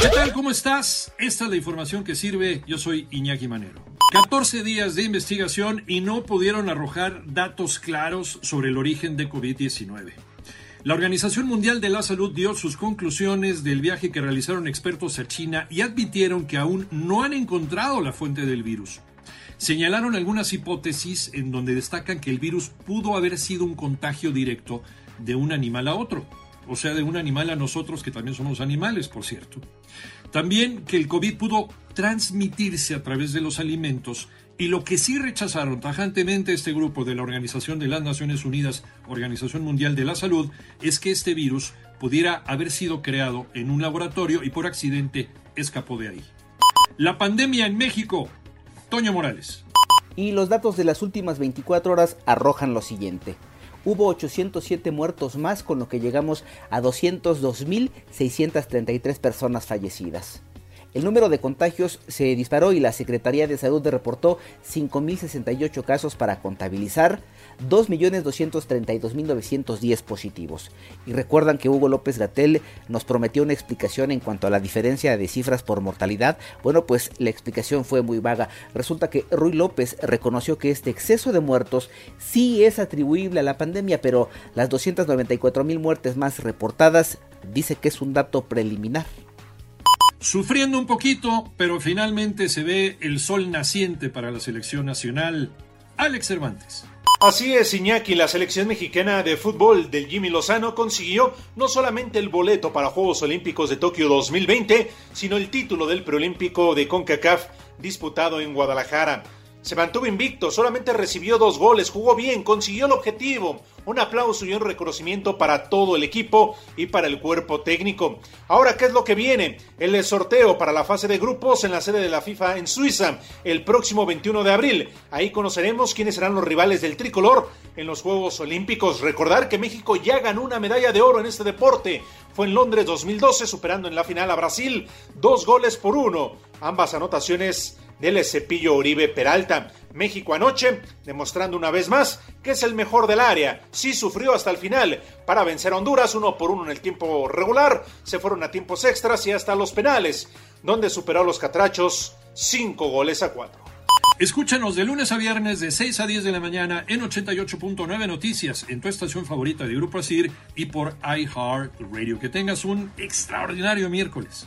¿Qué tal? ¿Cómo estás? Esta es la información que sirve. Yo soy Iñaki Manero. 14 días de investigación y no pudieron arrojar datos claros sobre el origen de COVID-19. La Organización Mundial de la Salud dio sus conclusiones del viaje que realizaron expertos a China y admitieron que aún no han encontrado la fuente del virus. Señalaron algunas hipótesis en donde destacan que el virus pudo haber sido un contagio directo de un animal a otro, o sea, de un animal a nosotros que también somos animales, por cierto. También que el COVID pudo transmitirse a través de los alimentos y lo que sí rechazaron tajantemente este grupo de la Organización de las Naciones Unidas, Organización Mundial de la Salud, es que este virus pudiera haber sido creado en un laboratorio y por accidente escapó de ahí. La pandemia en México Toño Morales. Y los datos de las últimas 24 horas arrojan lo siguiente. Hubo 807 muertos más, con lo que llegamos a 202.633 personas fallecidas. El número de contagios se disparó y la Secretaría de Salud reportó 5.068 casos para contabilizar 2.232.910 positivos. Y recuerdan que Hugo López Gatel nos prometió una explicación en cuanto a la diferencia de cifras por mortalidad. Bueno, pues la explicación fue muy vaga. Resulta que Ruy López reconoció que este exceso de muertos sí es atribuible a la pandemia, pero las 294.000 muertes más reportadas dice que es un dato preliminar. Sufriendo un poquito, pero finalmente se ve el sol naciente para la selección nacional. Alex Cervantes. Así es, Iñaki, la selección mexicana de fútbol del Jimmy Lozano consiguió no solamente el boleto para Juegos Olímpicos de Tokio 2020, sino el título del preolímpico de CONCACAF disputado en Guadalajara. Se mantuvo invicto, solamente recibió dos goles, jugó bien, consiguió el objetivo. Un aplauso y un reconocimiento para todo el equipo y para el cuerpo técnico. Ahora, ¿qué es lo que viene? El sorteo para la fase de grupos en la sede de la FIFA en Suiza el próximo 21 de abril. Ahí conoceremos quiénes serán los rivales del tricolor en los Juegos Olímpicos. Recordar que México ya ganó una medalla de oro en este deporte. Fue en Londres 2012, superando en la final a Brasil dos goles por uno. Ambas anotaciones del cepillo Oribe Peralta. México anoche, demostrando una vez más que es el mejor del área. Sí sufrió hasta el final para vencer a Honduras, uno por uno en el tiempo regular. Se fueron a tiempos extras y hasta los penales, donde superó a los catrachos cinco goles a cuatro. Escúchanos de lunes a viernes de 6 a 10 de la mañana en 88.9 Noticias, en tu estación favorita de Grupo Asir y por iHeart Radio. Que tengas un extraordinario miércoles.